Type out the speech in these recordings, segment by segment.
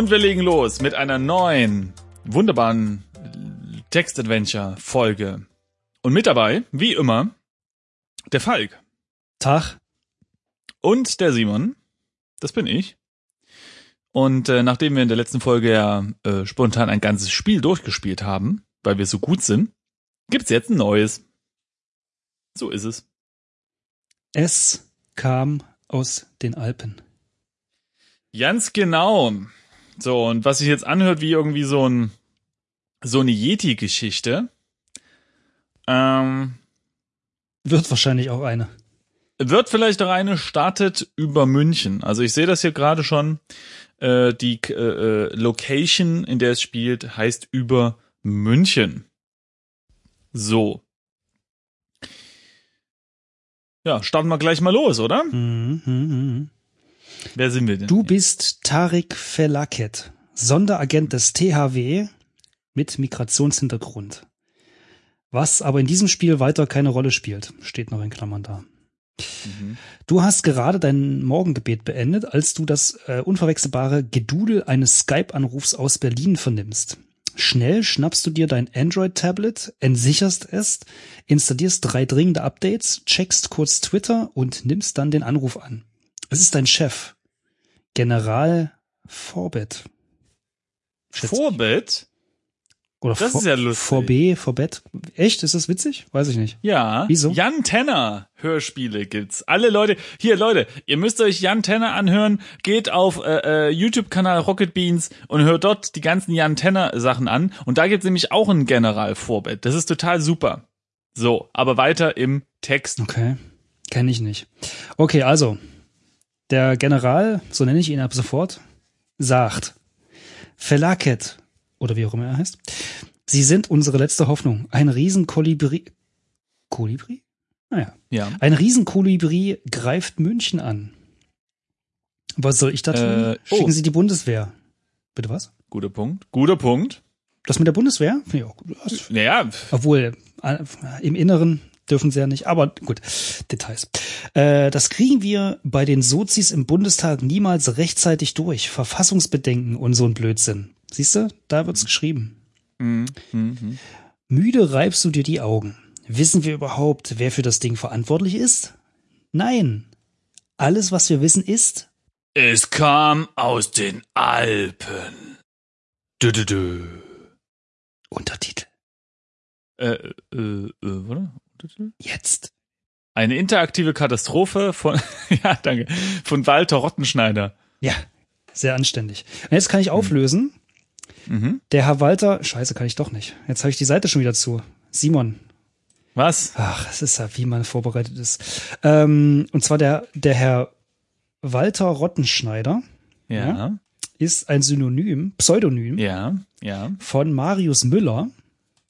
Und wir legen los mit einer neuen, wunderbaren Text-Adventure-Folge. Und mit dabei, wie immer, der Falk. Tag. Und der Simon. Das bin ich. Und äh, nachdem wir in der letzten Folge ja äh, spontan ein ganzes Spiel durchgespielt haben, weil wir so gut sind, gibt's jetzt ein neues. So ist es. Es kam aus den Alpen. Ganz genau. So, und was sich jetzt anhört wie irgendwie so ein so eine Yeti-Geschichte. Ähm, Wird wahrscheinlich auch eine. wird vielleicht auch eine startet über München. Also ich sehe das hier gerade schon. Äh, die äh, äh, Location, in der es spielt, heißt über München. So. Ja, starten wir gleich mal los, oder? Mhm, mhm, mhm. Wer sind wir denn? Du bist Tarik Felaket, Sonderagent des THW mit Migrationshintergrund. Was aber in diesem Spiel weiter keine Rolle spielt, steht noch in Klammern da. Mhm. Du hast gerade dein Morgengebet beendet, als du das äh, unverwechselbare Gedudel eines Skype-Anrufs aus Berlin vernimmst. Schnell schnappst du dir dein Android-Tablet, entsicherst es, installierst drei dringende Updates, checkst kurz Twitter und nimmst dann den Anruf an. Es ist dein Chef, General Forbett. Vorbett? Oder Das vor, ist ja lustig. Vor B, vor Bett. Echt? Ist das witzig? Weiß ich nicht. Ja. Wieso? Jan Tenner Hörspiele gibt's. Alle Leute, hier Leute, ihr müsst euch Jan Tenner anhören. Geht auf äh, äh, YouTube-Kanal Rocket Beans und hört dort die ganzen Jan Tenner Sachen an. Und da gibt's nämlich auch ein General Vorbett. Das ist total super. So, aber weiter im Text. Okay. Kenne ich nicht. Okay, also. Der General, so nenne ich ihn ab sofort, sagt, Felaket, oder wie auch immer er heißt, Sie sind unsere letzte Hoffnung. Ein Riesenkolibri, Kolibri? Naja. Ja. Ein Riesenkolibri greift München an. Was soll ich da tun? Äh, oh. Schicken Sie die Bundeswehr. Bitte was? Guter Punkt. Guter Punkt. Das mit der Bundeswehr? Finde ich auch gut. Naja, Obwohl, äh, im Inneren dürfen sie ja nicht, aber gut, Details. Äh, das kriegen wir bei den Sozis im Bundestag niemals rechtzeitig durch. Verfassungsbedenken und so ein Blödsinn. Siehst du, da wird's geschrieben. mhm, mhm. Müde reibst du dir die Augen. Wissen wir überhaupt, wer für das Ding verantwortlich ist? Nein. Alles, was wir wissen, ist, es kam aus den Alpen. Dö, dö, dö. Untertitel. Äh, äh, äh, warte. Jetzt. Eine interaktive Katastrophe von, ja, danke, von Walter Rottenschneider. Ja, sehr anständig. Und jetzt kann ich auflösen. Mhm. Der Herr Walter, scheiße, kann ich doch nicht. Jetzt habe ich die Seite schon wieder zu. Simon, Was? Ach, es ist ja, wie man vorbereitet ist. Ähm, und zwar der, der Herr Walter Rottenschneider Ja, ist ein Synonym, Pseudonym ja, ja. von Marius Müller,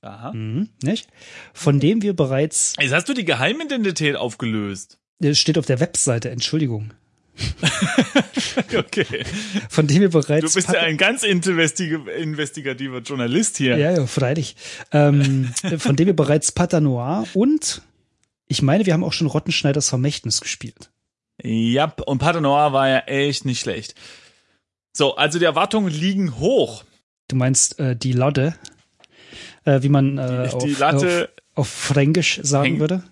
Aha. mhm, nicht? Von dem wir bereits, Jetzt hast du die Geheimidentität aufgelöst. das steht auf der Webseite, Entschuldigung, Okay. von dem wir bereits, Du bist ja ein ganz investig- investigativer Journalist hier. ja, ja, freilich, ähm, von dem wir bereits Patanoir und ich meine, wir haben auch schon Rottenschneiders Vermächtnis gespielt. Ja, und Pater Noir war ja echt nicht schlecht. So, also die Erwartungen liegen hoch. Du meinst äh, die Latte, äh, wie man äh, Die auf, Latte auf, auf Fränkisch sagen hängt- würde.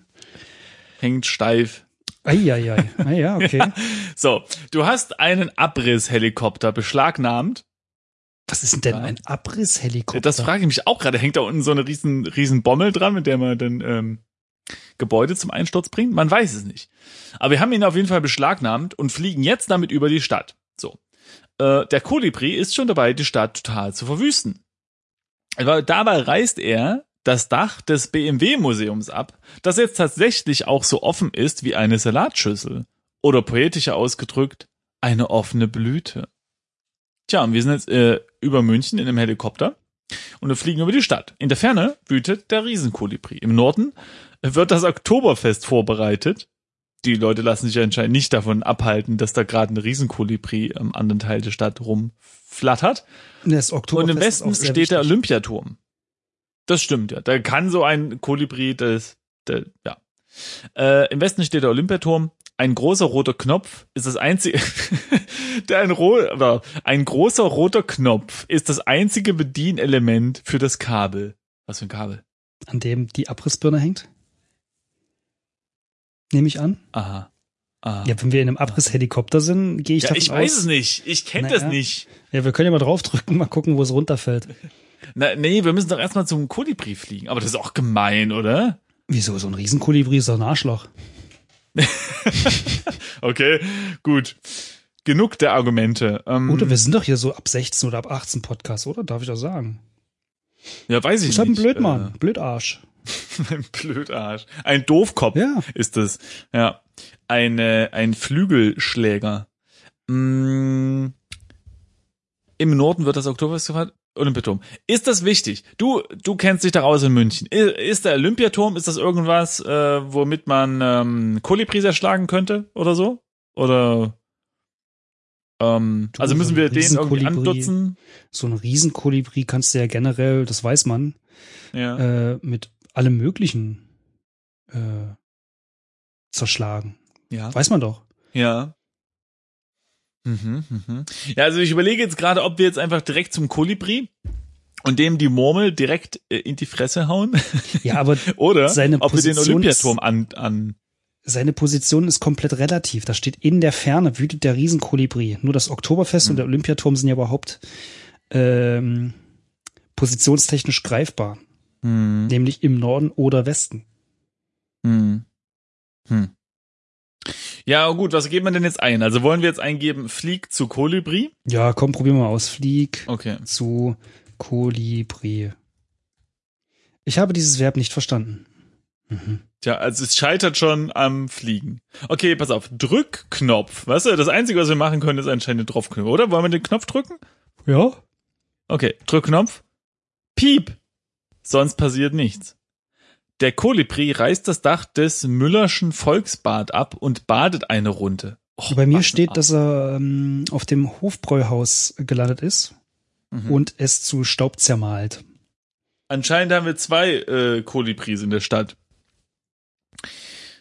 hängt steif. Eieiei. Ah, ja, okay. So, du hast einen Abrisshelikopter beschlagnahmt. Was ist denn Ja. ein Abrisshelikopter? Das frage ich mich auch gerade. Hängt da unten so eine riesen, riesen Bommel dran, mit der man dann ähm, Gebäude zum Einsturz bringt? Man weiß es nicht. Aber wir haben ihn auf jeden Fall beschlagnahmt und fliegen jetzt damit über die Stadt. So. Äh, der Kolibri ist schon dabei, die Stadt total zu verwüsten. Aber dabei reißt er das Dach des BMW-Museums ab, das jetzt tatsächlich auch so offen ist wie eine Salatschüssel. Oder poetischer ausgedrückt, eine offene Blüte. Tja, und wir sind jetzt äh, über München in einem Helikopter und wir fliegen über die Stadt. In der Ferne wütet der Riesenkolibri. Im Norden wird das Oktoberfest vorbereitet. Die Leute lassen sich anscheinend nicht davon abhalten, dass da gerade ein Riesenkolibri am anderen Teil der Stadt rumflattert. Das Und Oktoberfest im ist Westen steht der. Olympiaturm. Das stimmt, ja. Da kann so ein Kolibri, das, der, ja. Äh, Im Westen steht der Olympiaturm. Ein großer roter Knopf ist das einzige, der ein, ro oder ein großer roter Knopf ist das einzige Bedienelement für das Kabel. Was für ein Kabel? An dem die Abrissbirne hängt? Nehme ich an. Aha. Aha. Ja, wenn wir in einem Abrisshelikopter sind, gehe ich Ja, davon ich weiß aus. es nicht. Ich kenne Naja. das nicht. Ja, wir können ja mal draufdrücken, mal gucken, wo es runterfällt. Na, nee, wir müssen doch erstmal zum Kolibri fliegen. Aber das ist auch gemein, oder? Wieso? So ein Riesenkolibri ist doch ein Arschloch. Okay, gut. Genug der Argumente. Ähm, Oder wir sind doch hier so ab 16 oder ab 18 Podcast, oder? Darf ich das sagen? ja, weiß ich Ich hab einen nicht. Blödmann, Blödarsch. Äh, ein Blödarsch. Ein Doofkopf Ja. ist es. Ja. Eine, ein Flügelschläger. Mm, Im Norden wird das Oktoberfest gefeiert. Olympiaturm. Ist das wichtig? Du, du kennst dich daraus in München. Ist der Olympiaturm, ist das irgendwas, äh, womit man ähm, Kolibris erschlagen könnte oder so? Oder ähm, Du, also müssen so wir ein den irgendwie andutzen? So ein Riesenkolibri kannst du ja generell, das weiß man, Ja. äh, mit allem Möglichen äh, zerschlagen. ja. Weiß man doch. Ja. Mhm, mhm. Ja, also ich überlege jetzt gerade, ob wir jetzt einfach direkt zum Kolibri und dem die Murmel direkt äh, in die Fresse hauen Ja, aber oder Seine ob wir den Position Olympiaturm an, an seine Position ist komplett relativ. Da steht in der Ferne wütet der Riesenkolibri. Nur das Oktoberfest Hm. und der Olympiaturm sind ja überhaupt ähm, positionstechnisch greifbar. hm, Nämlich im Norden oder Westen. hm, hm. Ja, gut, was geben wir denn jetzt ein? Also wollen wir jetzt eingeben, flieg zu Kolibri? Ja, komm, probieren wir mal aus. Flieg Okay. zu Kolibri. Ich habe dieses Verb nicht verstanden. Mhm. Tja, also es scheitert schon am Fliegen. Okay, pass auf. Drückknopf. Weißt du, das Einzige, was wir machen können, ist anscheinend den Draufknopf, oder? Wollen wir den Knopf drücken? Ja? Okay, Drückknopf. Piep. Sonst passiert nichts. Der Kolibri reißt das Dach des Müllerschen Volksbad ab und badet eine Runde. Och, Bei mir steht, dass er ähm, auf dem Hofbräuhaus gelandet ist Mhm. und es zu Staub zermalt. Anscheinend haben wir zwei äh, Kolibris in der Stadt.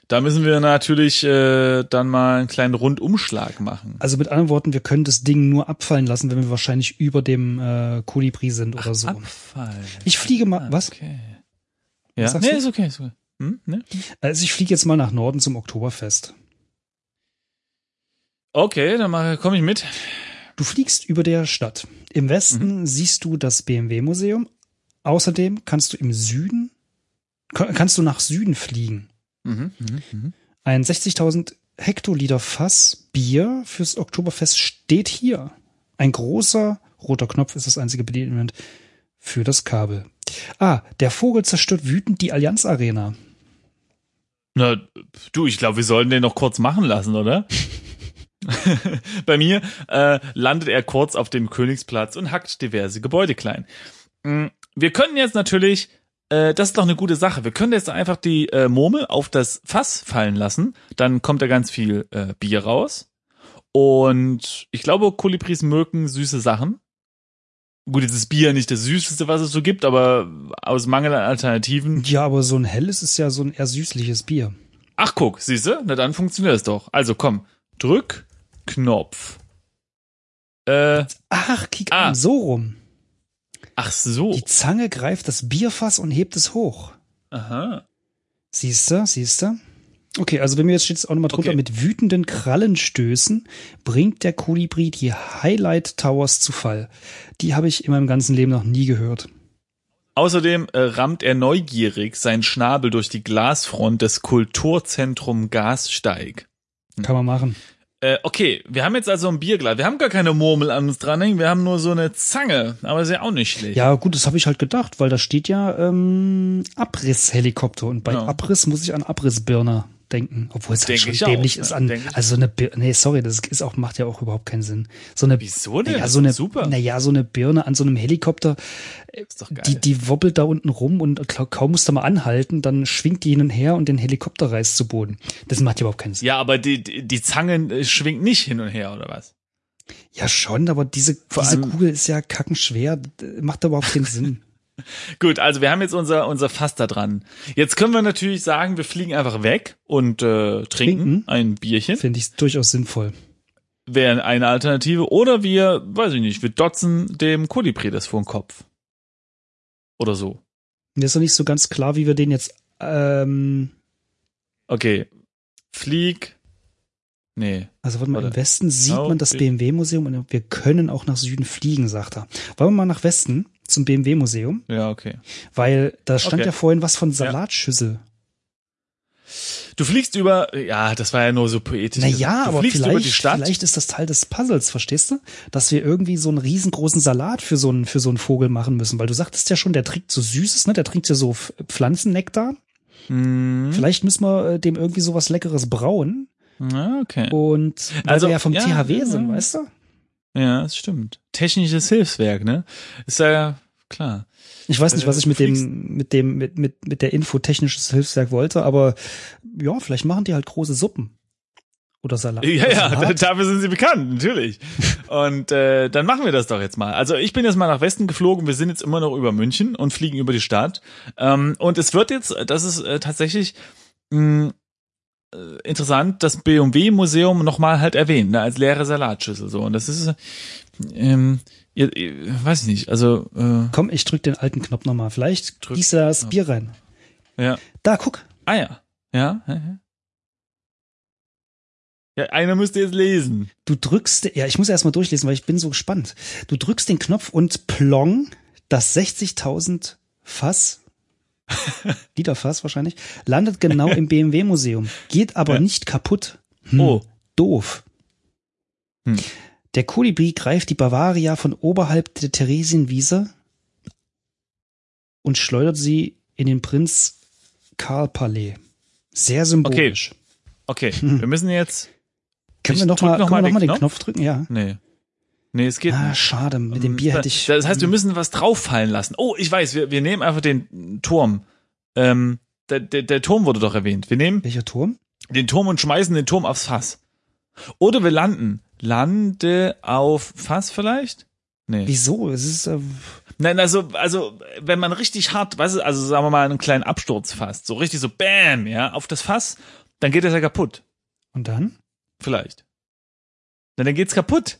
Da müssen wir natürlich äh, dann mal einen kleinen Rundumschlag machen. Also mit anderen Worten, wir können das Ding nur abfallen lassen, wenn wir wahrscheinlich über dem äh, Kolibri sind oder so. Abfall. Ich fliege mal, was? Okay. Ja, Was sagst nee, du? ist okay, ist okay. Hm? Ne? Also ich fliege jetzt mal nach Norden zum Oktoberfest. Okay, dann komme ich mit. Du fliegst über der Stadt. Im Westen siehst du das BMW-Museum. Außerdem kannst du im Süden, ka- kannst du nach Süden fliegen. Mhm, mhm, mhm. Ein 60.000 Hektoliter Fass Bier fürs Oktoberfest steht hier. Ein großer roter Knopf ist das einzige Bedienelement für das Kabel. Ah, der Vogel zerstört wütend die Allianz Arena. Na, du, ich glaube, wir sollten den noch kurz machen lassen, oder? Bei mir äh, landet er kurz auf dem Königsplatz und hackt diverse Gebäude klein. Mm, Wir können jetzt natürlich, äh, das ist doch eine gute Sache, wir können jetzt einfach die äh, Murmel auf das Fass fallen lassen, dann kommt da ganz viel äh, Bier raus. Und ich glaube, Kolibris mögen süße Sachen. Gut, jetzt ist Bier nicht das Süßeste, was es so gibt, aber aus Mangel an Alternativen Ja, aber so ein helles ist ja so ein eher süßliches Bier. Ach, guck, siehste? Na dann funktioniert es doch. Also komm, drück Knopf. Äh, Ach, kick Ah. an, so rum. ach so. Die Zange greift das Bierfass und hebt es hoch. Aha. Siehste, siehste. Okay, also bei mir jetzt steht es auch nochmal drunter, Okay. mit wütenden Krallenstößen bringt der Kolibri die Highlight Towers zu Fall. Die habe ich in meinem ganzen Leben noch nie gehört. Außerdem äh, rammt er neugierig seinen Schnabel durch die Glasfront des Kulturzentrum Gassteig. Kann man machen. Äh, okay, wir haben jetzt also ein Bierglas. Wir haben gar keine Murmel an uns dranhängen, wir haben nur so eine Zange. Aber ist ja auch nicht schlecht. Ja, gut, das habe ich halt gedacht, weil da steht ja ähm, Abrisshelikopter und bei Ja. Abriss muss ich an Abrissbirner denken, obwohl es halt schon ich auch, dämlich ja, ist an, also so eine, Bir nee, sorry, das ist auch, macht ja auch überhaupt keinen Sinn. So eine, Wieso denn? naja, so eine, super. naja, so eine Birne an so einem Helikopter, die, die wobbelt da unten rum und kaum musst du mal anhalten, dann schwingt die hin und her und den Helikopter reißt zu Boden. Das macht ja überhaupt keinen Sinn. ja, aber die, die, die Zange äh, schwingt nicht hin und her, oder was? Ja, schon, aber diese, Vor diese Kugel ist ja kackenschwer, macht überhaupt keinen Sinn. Gut, also wir haben jetzt unser, unser Fass da dran. Jetzt können wir natürlich sagen, wir fliegen einfach weg und äh, trinken, Trinken? ein Bierchen. Finde ich durchaus sinnvoll. Wäre eine Alternative. Oder wir, weiß ich nicht, wir dotzen dem Kolibri das vor den Kopf. Oder so. Mir ist noch nicht so ganz klar, wie wir den jetzt, ähm, Okay. Flieg. Nee. Also warte mal, Warte. im Westen sieht Oh, man das BMW-Museum und wir können auch nach Süden fliegen, sagt er. Wollen wir mal nach Westen zum BMW-Museum? Ja, okay. Weil da stand Okay. ja vorhin was von Salatschüssel. Du fliegst über, ja, das war ja nur so poetisch. Naja, aber vielleicht, vielleicht ist das Teil des Puzzles, verstehst du? Dass wir irgendwie so einen riesengroßen Salat für so einen, für so einen Vogel machen müssen. Weil du sagtest ja schon, der trinkt so Süßes, ne? Der trinkt ja so Pflanzennektar. Hm, Vielleicht müssen wir äh, dem irgendwie so was Leckeres brauen. ja, okay. Und weil Also, wir ja vom ja, THW ja. sind, weißt du? Ja, das stimmt. Technisches Hilfswerk, ne? Ist ja klar. Ich weiß nicht, was Äh, ich mit dem, mit dem, mit, mit, mit der Info technisches Hilfswerk wollte, aber ja, vielleicht machen die halt große Suppen. Oder Salat. Ja, oder ja, Salat. dafür sind sie bekannt, natürlich. Und äh, dann machen wir das doch jetzt mal. Also ich bin jetzt mal nach Westen geflogen, wir sind jetzt immer noch über München und fliegen über die Stadt. Ähm, und es wird jetzt, das ist äh, tatsächlich mh, interessant, das BMW-Museum nochmal halt erwähnt, ne, als leere Salatschüssel. So. Und das ist, ähm, ihr, ihr, weiß ich nicht, also äh, Komm, ich drück den alten Knopf nochmal. Vielleicht Drück- gießt er das Bier rein. ja. Da, guck. Ah ja. Ja, ja, ja. Ja, einer müsste jetzt lesen. Du drückst, ja, ich muss erst mal durchlesen, weil ich bin so gespannt. Du drückst den Knopf und plong, das 60.000 Fass, Literfass wahrscheinlich, landet genau im BMW-Museum, geht aber Ja. nicht kaputt. Hm, Oh. Doof. Hm. Der Kolibri greift die Bavaria von oberhalb der Theresienwiese und schleudert sie in den Prinz Karl Palais. Sehr symbolisch. Okay, wir müssen jetzt. Können wir noch drück mal, noch mal noch mal den den Knopf. Knopf drücken? Ja. Nee. Nee, es geht Ah, nicht. schade. Mit dem Bier hätte ich. Das heißt, wir müssen was drauffallen lassen. Oh, ich weiß, wir, wir nehmen einfach den Turm. Ähm, der, der, der Turm wurde doch erwähnt. Wir nehmen Welcher Turm? den Turm und schmeißen den Turm aufs Fass. Oder wir landen. Lande auf Fass vielleicht? Nee. Wieso? Es ist. Äh, Nein, also, also, wenn man richtig hart, weißt du, also sagen wir mal einen kleinen Absturz fasst, so richtig so Bam, ja, auf das Fass, dann geht das ja kaputt. und dann? Vielleicht. Na, dann geht's kaputt.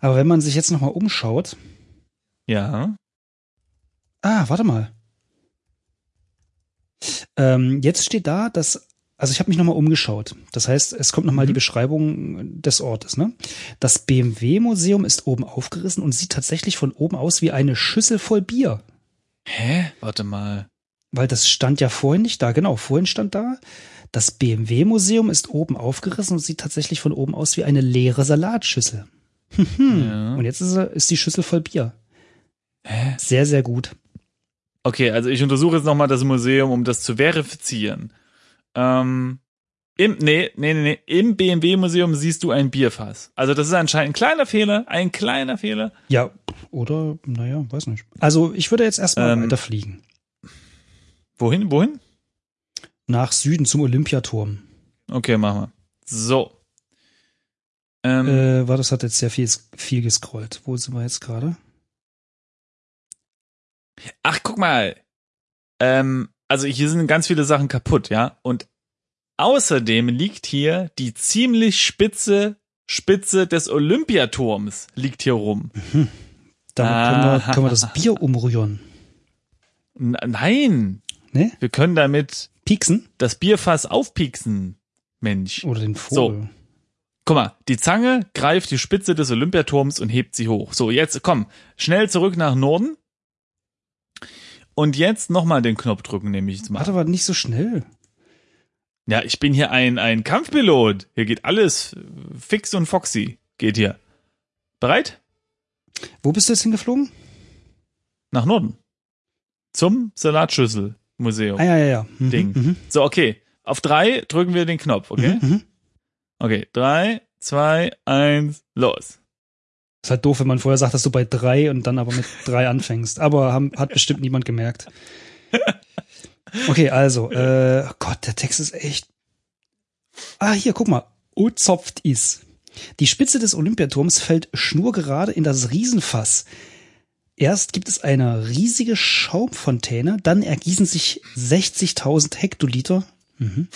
Aber wenn man sich jetzt noch mal umschaut. Ja. Ah, warte mal. Ähm, jetzt steht da, dass. Also ich habe mich noch mal umgeschaut. Das heißt, es kommt noch mal Mhm. die Beschreibung des Ortes. Ne? Das BMW-Museum ist oben aufgerissen und sieht tatsächlich von oben aus wie eine Schüssel voll Bier. Hä? Warte mal. Weil das stand ja vorhin nicht da. Genau, vorhin stand da. Das BMW-Museum ist oben aufgerissen und sieht tatsächlich von oben aus wie eine leere Salatschüssel. Hm. Ja. Und jetzt ist, ist die Schüssel voll Bier. Hä? Sehr, sehr gut. Okay, also ich untersuche jetzt nochmal das Museum, um das zu verifizieren. Ähm, im, nee, nee, nee, nee, im BMW-Museum siehst du ein Bierfass. Also das ist anscheinend ein kleiner Fehler, ein kleiner Fehler. Ja, oder, naja, weiß nicht. Also ich würde jetzt erstmal Ähm. weiterfliegen. Wohin, wohin? Nach Süden zum Olympiaturm. Okay, machen wir. So. Ähm, Äh, war das hat jetzt sehr viel, viel gescrollt. Wo sind wir jetzt gerade? Ach, guck mal. Ähm, also hier sind ganz viele Sachen kaputt, ja. Und außerdem liegt hier die ziemlich spitze Spitze des Olympiaturms liegt hier rum. Damit können, Ah. wir, können wir das Bier umrühren. Nein, Ne? wir können damit Pieksen? das Bierfass aufpieksen. Mensch. Oder den Vogel. Guck mal, die Zange greift die Spitze des Olympiaturms und hebt sie hoch. So, jetzt komm, schnell zurück nach Norden. Und jetzt nochmal den Knopf drücken, nehme ich jetzt mal. Warte aber nicht so schnell. Ja, ich bin hier ein, ein Kampfpilot. Hier geht alles fix und foxy. Geht hier. Bereit? Wo bist du jetzt hingeflogen? Nach Norden. Zum Salatschüssel-Museum. Ah, ja, ja, ja. Mhm, Ding. Mhm. So, okay. Auf drei drücken wir den Knopf, okay? Mhm, mhm. Okay, drei, zwei, eins, los. Ist halt doof, wenn man vorher sagt, dass du bei drei und dann aber mit drei anfängst. Aber haben, hat bestimmt niemand gemerkt. Okay, also, äh, Gott, der Text ist echt. Ah, hier, guck mal. Ozopft is. Die Spitze des Olympiaturms fällt schnurgerade in das Riesenfass. Erst gibt es eine riesige Schaumfontäne, dann ergießen sich 60.000 Hektoliter mhm.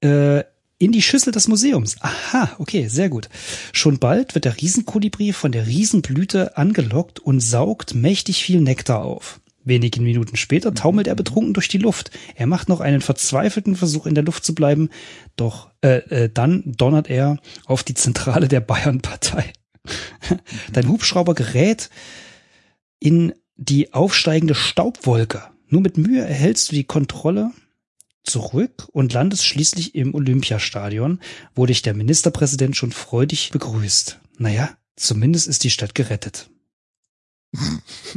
äh, in die Schüssel des Museums. Aha, okay, sehr gut. Schon bald wird der Riesenkolibri von der Riesenblüte angelockt und saugt mächtig viel Nektar auf. Wenige Minuten später taumelt er betrunken durch die Luft. Er macht noch einen verzweifelten Versuch in der Luft zu bleiben, doch äh, äh, dann donnert er auf die Zentrale der Bayernpartei. Dein Hubschrauber gerät in die aufsteigende Staubwolke. Nur mit Mühe erhältst du die Kontrolle zurück und landest schließlich im Olympiastadion, wo dich der Ministerpräsident schon freudig begrüßt. Naja, zumindest ist die Stadt gerettet.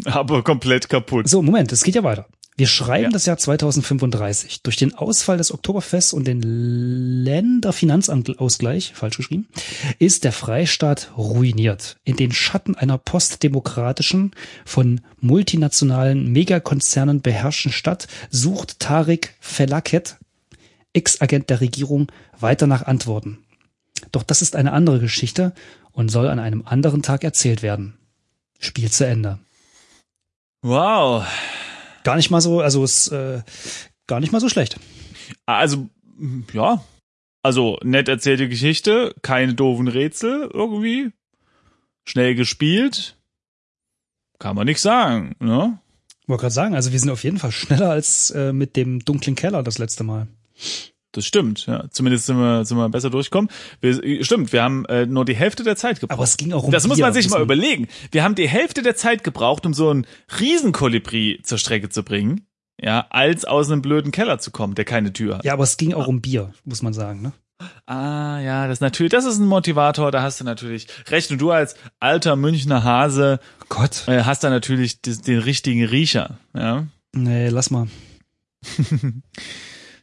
Aber komplett kaputt. So, Moment, es geht ja weiter. Wir schreiben Ja. das Jahr 2035. Durch den Ausfall des Oktoberfests und den Länderfinanzausgleich, falsch geschrieben, ist der Freistaat ruiniert. In den Schatten einer postdemokratischen, von multinationalen Megakonzernen beherrschten Stadt sucht Tarek Felaket, Ex-Agent der Regierung, weiter nach Antworten. Doch das ist eine andere Geschichte und soll an einem anderen Tag erzählt werden. Spiel zu Ende. Wow. Gar nicht mal so, also es äh, gar nicht mal so schlecht. Also, ja. Also, nett erzählte Geschichte, keine doofen Rätsel irgendwie. Schnell gespielt. Kann man nicht sagen, ne? Wollte gerade sagen, also wir sind auf jeden Fall schneller als äh, mit dem dunklen Keller das letzte Mal. Das stimmt, ja. Zumindest sind wir, sind wir besser durchgekommen. Wir, stimmt, wir haben äh, nur die Hälfte der Zeit gebraucht. Aber es ging auch um das muss man sich mal überlegen. Wir haben die Hälfte der Zeit gebraucht, um so einen Riesenkolibri zur Strecke zu bringen, ja, als aus einem blöden Keller zu kommen, der keine Tür hat. Ja, aber es ging auch um Bier, muss man sagen. Ne? Ah, ja, das natürlich, das ist ein Motivator, da hast du natürlich recht. Und du als alter Münchner Hase Gott. äh, hast da natürlich den, den richtigen Riecher, ja. Nee, lass mal.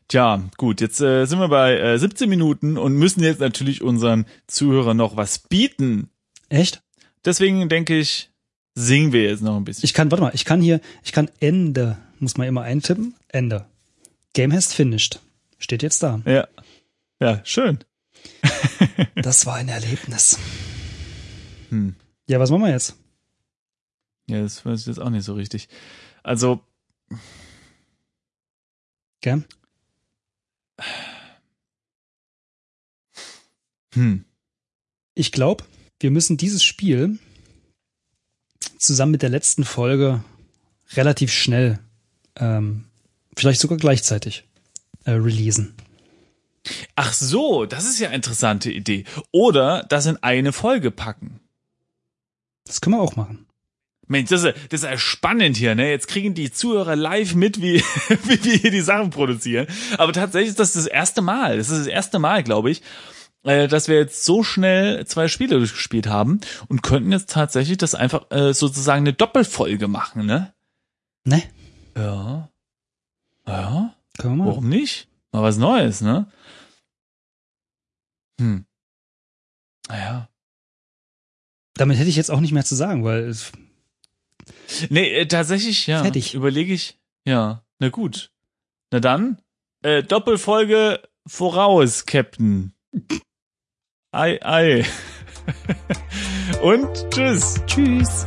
Tja, gut, jetzt äh, sind wir bei äh, 17 Minuten und müssen jetzt natürlich unseren Zuhörern noch was bieten. Echt? Deswegen denke ich, singen wir jetzt noch ein bisschen. Ich kann, warte mal, ich kann hier, ich kann Ende, muss man immer eintippen. Ende. Game has finished. Steht jetzt da. ja. Ja, schön. Das war ein Erlebnis. Hm. Ja, was machen wir jetzt? Ja, das weiß ich jetzt auch nicht so richtig. Also, Gell? Hm. Ich glaube, wir müssen dieses Spiel zusammen mit der letzten Folge relativ schnell, ähm, vielleicht sogar gleichzeitig, äh, releasen. Ach so, das ist ja eine interessante Idee. Oder das in eine Folge packen. Das können wir auch machen. Mensch, das ist, das ist ja spannend hier, ne? Jetzt kriegen die Zuhörer live mit, wie, wie wir hier die Sachen produzieren. Aber tatsächlich ist das das erste Mal. Das ist das erste Mal, glaube ich, äh, dass wir jetzt so schnell zwei Spiele durchgespielt haben und könnten jetzt tatsächlich das einfach äh, sozusagen eine Doppelfolge machen, ne? Ne? Ja. Ja. Können wir machen. Warum nicht? Mal was Neues, ne? Hm. Naja. Damit hätte ich jetzt auch nicht mehr zu sagen, weil es, Nee, äh, tatsächlich, ja. Fertig. Überlege ich. Ja, na gut. Na dann, äh, Doppelfolge voraus, Captain. Ei, ei. Und tschüss. tschüss.